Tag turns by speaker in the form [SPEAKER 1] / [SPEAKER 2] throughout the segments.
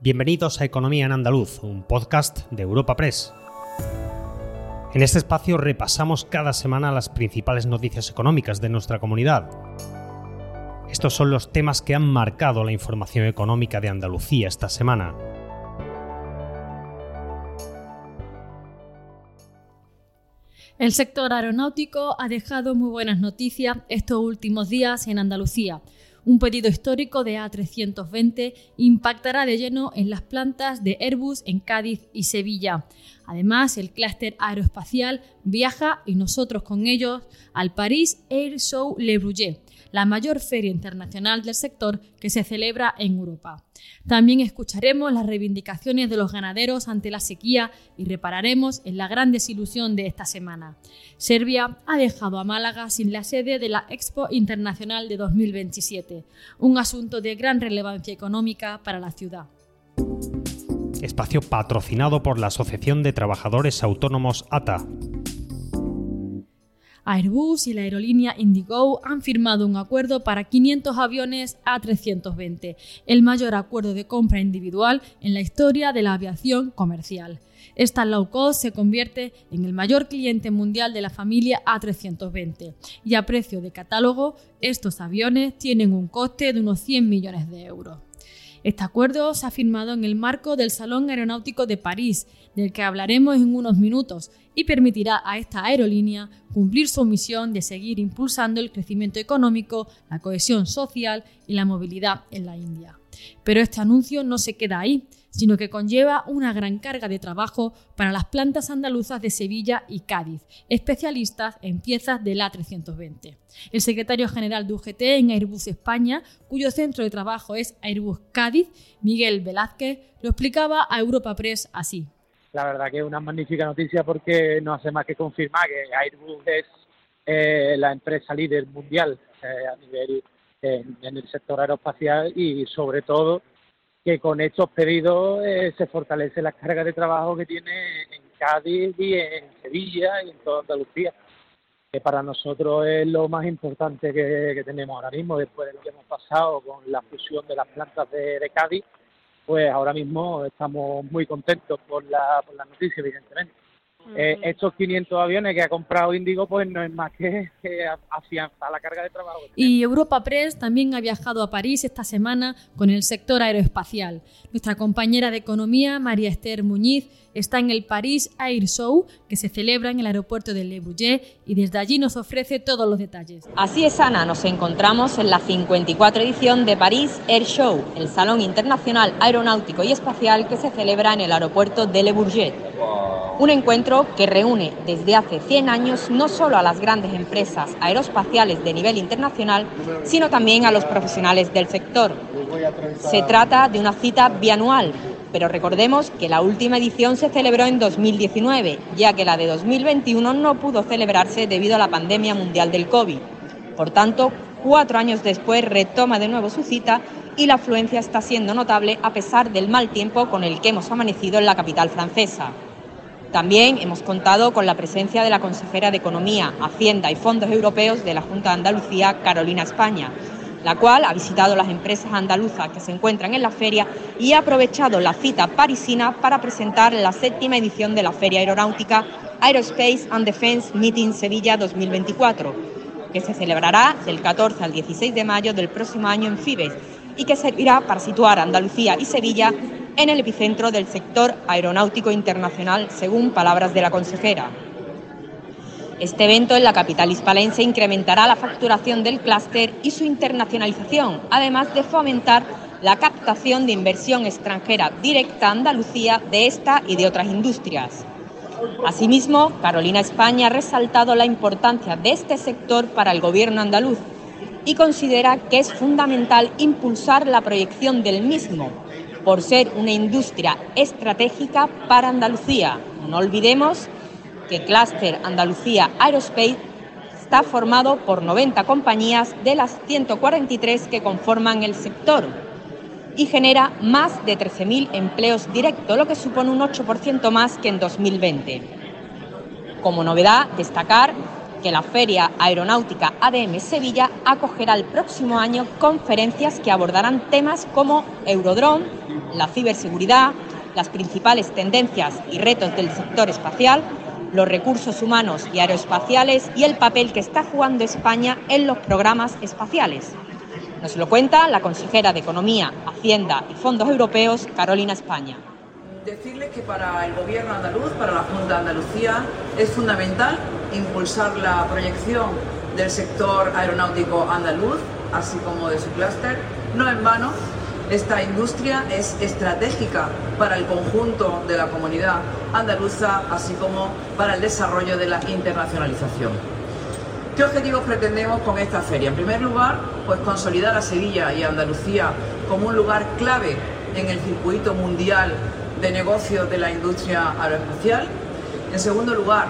[SPEAKER 1] Bienvenidos a Economía en Andaluz, un podcast de Europa Press. En este espacio repasamos cada semana las principales noticias económicas de nuestra comunidad. Estos son los temas que han marcado la información económica de Andalucía esta semana.
[SPEAKER 2] El sector aeronáutico ha dejado muy buenas noticias estos últimos días en Andalucía. Un pedido histórico de A320 impactará de lleno en las plantas de Airbus en Cádiz y Sevilla. Además, el clúster aeroespacial viaja y nosotros con ellos al Paris Air Show Le Bourget la mayor feria internacional del sector que se celebra en Europa. También escucharemos las reivindicaciones de los ganaderos ante la sequía y repararemos en la gran desilusión de esta semana. Serbia ha dejado a Málaga sin la sede de la Expo Internacional de 2027, un asunto de gran relevancia económica para la ciudad.
[SPEAKER 1] Espacio patrocinado por la Asociación de Trabajadores Autónomos ATA.
[SPEAKER 2] Airbus y la aerolínea Indigo han firmado un acuerdo para 500 aviones A320, el mayor acuerdo de compra individual en la historia de la aviación comercial. Esta low cost se convierte en el mayor cliente mundial de la familia A320 y a precio de catálogo estos aviones tienen un coste de unos 100 millones de euros. Este acuerdo se ha firmado en el marco del Salón Aeronáutico de París, del que hablaremos en unos minutos, y permitirá a esta aerolínea cumplir su misión de seguir impulsando el crecimiento económico, la cohesión social y la movilidad en la India. Pero este anuncio no se queda ahí, sino que conlleva una gran carga de trabajo para las plantas andaluzas de Sevilla y Cádiz, especialistas en piezas del A320. El secretario general de UGT en Airbus España, cuyo centro de trabajo es Airbus Cádiz, Miguel Velázquez, lo explicaba a Europa Press así.
[SPEAKER 3] La verdad que es una magnífica noticia porque no hace más que confirmar que Airbus es eh, la empresa líder mundial eh, a nivel en el sector aeroespacial y sobre todo que con estos pedidos eh, se fortalece la carga de trabajo que tiene en Cádiz y en Sevilla y en toda Andalucía, que para nosotros es lo más importante que, tenemos ahora mismo, después de lo que hemos pasado con la fusión de las plantas de, Cádiz, pues ahora mismo estamos muy contentos por la, por la noticia, evidentemente. Eh, estos 500 aviones que ha comprado Indigo pues no es más que, que afianzar la carga de trabajo.
[SPEAKER 2] Y Europa Press también ha viajado a París esta semana con el sector aeroespacial. Nuestra compañera de economía, María Esther Muñiz, está en el París Air Show que se celebra en el aeropuerto de Le Bourget y desde allí nos ofrece todos los detalles.
[SPEAKER 4] Así es, Ana, nos encontramos en la 54 edición de París Air Show, el Salón Internacional Aeronáutico y Espacial que se celebra en el aeropuerto de Le Bourget. Un encuentro que reúne desde hace 100 años no solo a las grandes empresas aeroespaciales de nivel internacional, sino también a los profesionales del sector. Se trata de una cita bianual, pero recordemos que la última edición se celebró en 2019, ya que la de 2021 no pudo celebrarse debido a la pandemia mundial del COVID. Por tanto, cuatro años después retoma de nuevo su cita y la afluencia está siendo notable a pesar del mal tiempo con el que hemos amanecido en la capital francesa. También hemos contado con la presencia de la consejera de Economía, Hacienda y Fondos Europeos de la Junta de Andalucía, Carolina España, la cual ha visitado las empresas andaluzas que se encuentran en la feria y ha aprovechado la cita parisina para presentar la séptima edición de la Feria Aeronáutica Aerospace and Defense Meeting Sevilla 2024, que se celebrará del 14 al 16 de mayo del próximo año en Fibes y que servirá para situar Andalucía y Sevilla en el epicentro del sector aeronáutico internacional, según palabras de la consejera. Este evento en la capital hispalense incrementará la facturación del clúster y su internacionalización, además de fomentar la captación de inversión extranjera directa a Andalucía de esta y de otras industrias. Asimismo, Carolina España ha resaltado la importancia de este sector para el gobierno andaluz y considera que es fundamental impulsar la proyección del mismo por ser una industria estratégica para Andalucía. No olvidemos que Cluster Andalucía Aerospace está formado por 90 compañías de las 143 que conforman el sector y genera más de 13.000 empleos directos, lo que supone un 8% más que en 2020. Como novedad, destacar que la Feria Aeronáutica ADM Sevilla acogerá el próximo año conferencias que abordarán temas como Eurodrone, la ciberseguridad, las principales tendencias y retos del sector espacial, los recursos humanos y aeroespaciales y el papel que está jugando España en los programas espaciales. Nos lo cuenta la consejera de Economía, Hacienda y Fondos Europeos, Carolina España.
[SPEAKER 5] Decirles que para el Gobierno andaluz, para la Junta de Andalucía, es fundamental impulsar la proyección del sector aeronáutico andaluz, así como de su clúster. No en vano, esta industria es estratégica para el conjunto de la comunidad andaluza, así como para el desarrollo de la internacionalización. ¿Qué objetivos pretendemos con esta feria? En primer lugar, pues consolidar a Sevilla y a Andalucía como un lugar clave en el circuito mundial de negocios de la industria aeroespacial. En segundo lugar,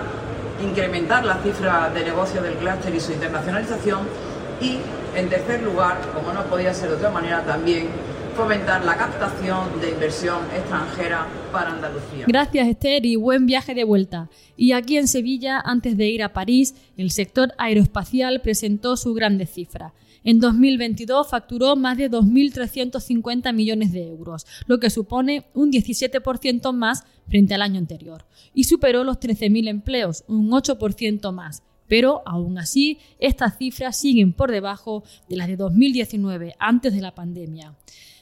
[SPEAKER 5] incrementar la cifra de negocios del clúster y su internacionalización. Y en tercer lugar, como no podía ser de otra manera, también fomentar la captación de inversión extranjera para Andalucía.
[SPEAKER 2] Gracias Esther y buen viaje de vuelta. Y aquí en Sevilla, antes de ir a París, el sector aeroespacial presentó su grande cifra. En 2022 facturó más de 2.350 millones de euros, lo que supone un 17% más frente al año anterior, y superó los 13.000 empleos, un 8% más. Pero, aún así, estas cifras siguen por debajo de las de 2019, antes de la pandemia.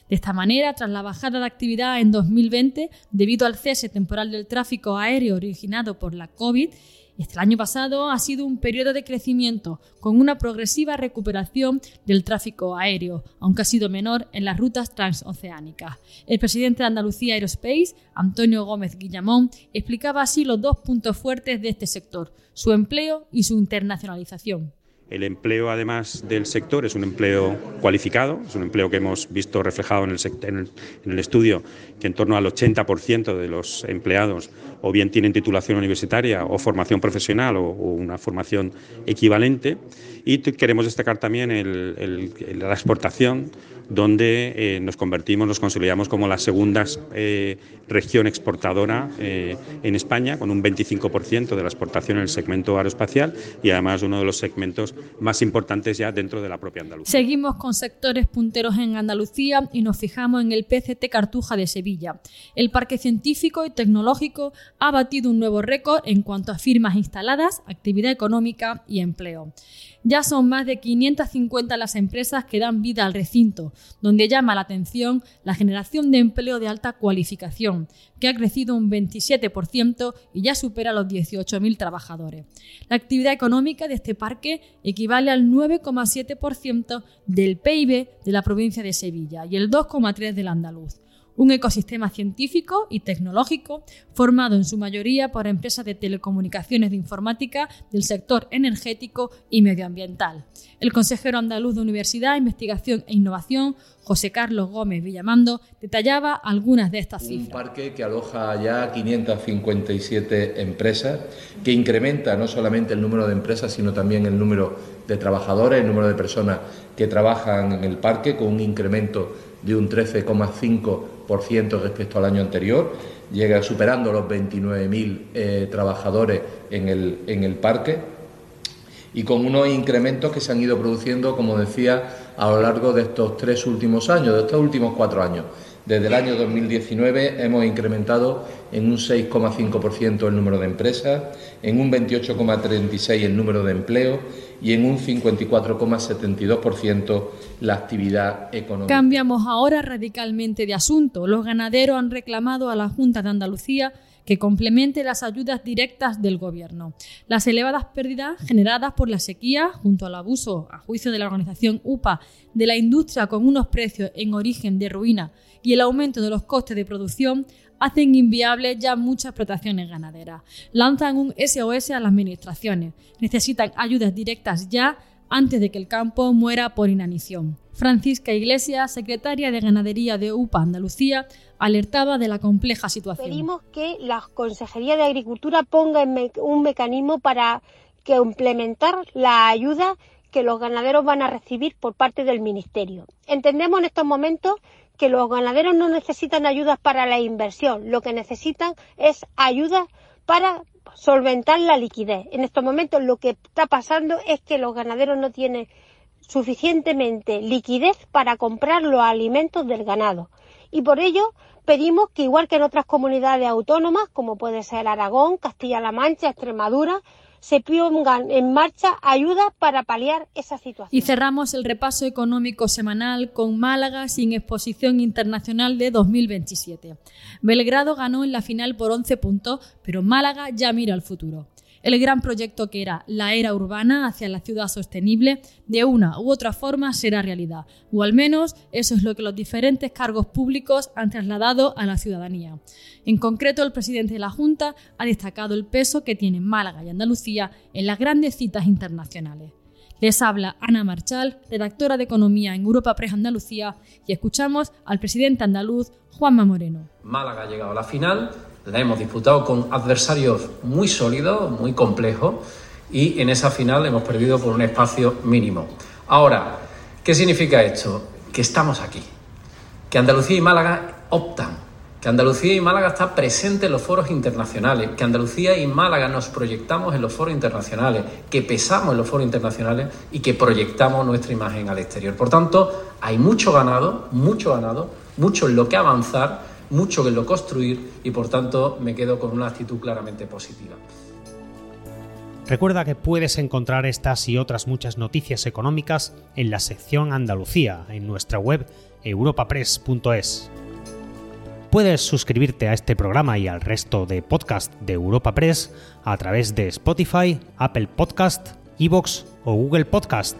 [SPEAKER 2] De esta manera, tras la bajada de actividad en 2020 debido al cese temporal del tráfico aéreo originado por la COVID, este año pasado ha sido un periodo de crecimiento con una progresiva recuperación del tráfico aéreo, aunque ha sido menor en las rutas transoceánicas. El presidente de Andalucía Aerospace, Antonio Gómez Guillamón, explicaba así los dos puntos fuertes de este sector, su empleo y su internacionalización.
[SPEAKER 6] El empleo, además del sector, es un empleo cualificado, es un empleo que hemos visto reflejado en el, estudio, que en torno al 80% de los empleados o bien tienen titulación universitaria o formación profesional o, una formación equivalente. Y queremos destacar también la exportación donde eh, nos convertimos, nos consolidamos como la segunda eh, región exportadora eh, en España, con un 25% de la exportación en el segmento aeroespacial y además uno de los segmentos más importantes ya dentro de la propia Andalucía.
[SPEAKER 2] Seguimos con sectores punteros en Andalucía y nos fijamos en el PCT Cartuja de Sevilla. El Parque Científico y Tecnológico ha batido un nuevo récord en cuanto a firmas instaladas, actividad económica y empleo. Ya son más de 550 las empresas que dan vida al recinto, donde llama la atención la generación de empleo de alta cualificación, que ha crecido un 27% y ya supera los 18.000 trabajadores. La actividad económica de este parque equivale al 9,7% del PIB de la provincia de Sevilla y el 2,3% del andaluz un ecosistema científico y tecnológico formado en su mayoría por empresas de telecomunicaciones de informática del sector energético y medioambiental. El consejero andaluz de Universidad, Investigación e Innovación, José Carlos Gómez Villamando, detallaba algunas de estas cifras.
[SPEAKER 7] Un parque que aloja ya 557 empresas, que incrementa no solamente el número de empresas, sino también el número de trabajadores, el número de personas que trabajan en el parque, con un incremento de un 13,5% respecto al año anterior, llega superando los 29.000 eh, trabajadores en el, en el parque y con unos incrementos que se han ido produciendo, como decía, a lo largo de estos tres últimos años, de estos últimos cuatro años. Desde el año 2019 hemos incrementado en un 6,5% el número de empresas, en un 28,36% el número de empleos y en un 54,72% la actividad económica.
[SPEAKER 2] Cambiamos ahora radicalmente de asunto. Los ganaderos han reclamado a la Junta de Andalucía que complemente las ayudas directas del Gobierno. Las elevadas pérdidas generadas por la sequía, junto al abuso, a juicio de la organización UPA, de la industria con unos precios en origen de ruina y el aumento de los costes de producción, hacen inviables ya muchas explotaciones ganaderas. Lanzan un SOS a las administraciones. Necesitan ayudas directas ya antes de que el campo muera por inanición. Francisca Iglesias, secretaria de Ganadería de UPA Andalucía, alertaba de la compleja situación.
[SPEAKER 8] Pedimos que la Consejería de Agricultura ponga un mecanismo para implementar la ayuda que los ganaderos van a recibir por parte del Ministerio. Entendemos en estos momentos que los ganaderos no necesitan ayudas para la inversión, lo que necesitan es ayuda para solventar la liquidez. En estos momentos lo que está pasando es que los ganaderos no tienen suficientemente liquidez para comprar los alimentos del ganado. Y por ello pedimos que, igual que en otras comunidades autónomas, como puede ser Aragón, Castilla-La Mancha, Extremadura, se pongan en marcha ayudas para paliar esa situación.
[SPEAKER 2] Y cerramos el repaso económico semanal con Málaga sin exposición internacional de 2027. Belgrado ganó en la final por 11 puntos, pero Málaga ya mira al futuro el gran proyecto que era la era urbana hacia la ciudad sostenible, de una u otra forma será realidad, o al menos eso es lo que los diferentes cargos públicos han trasladado a la ciudadanía. En concreto, el presidente de la Junta ha destacado el peso que tienen Málaga y Andalucía en las grandes citas internacionales. Les habla Ana Marchal, redactora de Economía en Europa Press Andalucía, y escuchamos al presidente andaluz Juanma Moreno.
[SPEAKER 9] Málaga ha llegado a la final, la hemos disputado con adversarios muy sólidos, muy complejos, y en esa final hemos perdido por un espacio mínimo. Ahora, ¿qué significa esto? Que estamos aquí, que Andalucía y Málaga optan, que Andalucía y Málaga está presente en los foros internacionales, que Andalucía y Málaga nos proyectamos en los foros internacionales, que pesamos en los foros internacionales y que proyectamos nuestra imagen al exterior. Por tanto, hay mucho ganado, mucho ganado, mucho en lo que avanzar mucho en lo construir y por tanto me quedo con una actitud claramente positiva.
[SPEAKER 1] Recuerda que puedes encontrar estas y otras muchas noticias económicas en la sección Andalucía en nuestra web europapress.es. Puedes suscribirte a este programa y al resto de podcast de Europa Press a través de Spotify, Apple Podcast, Evox o Google Podcast.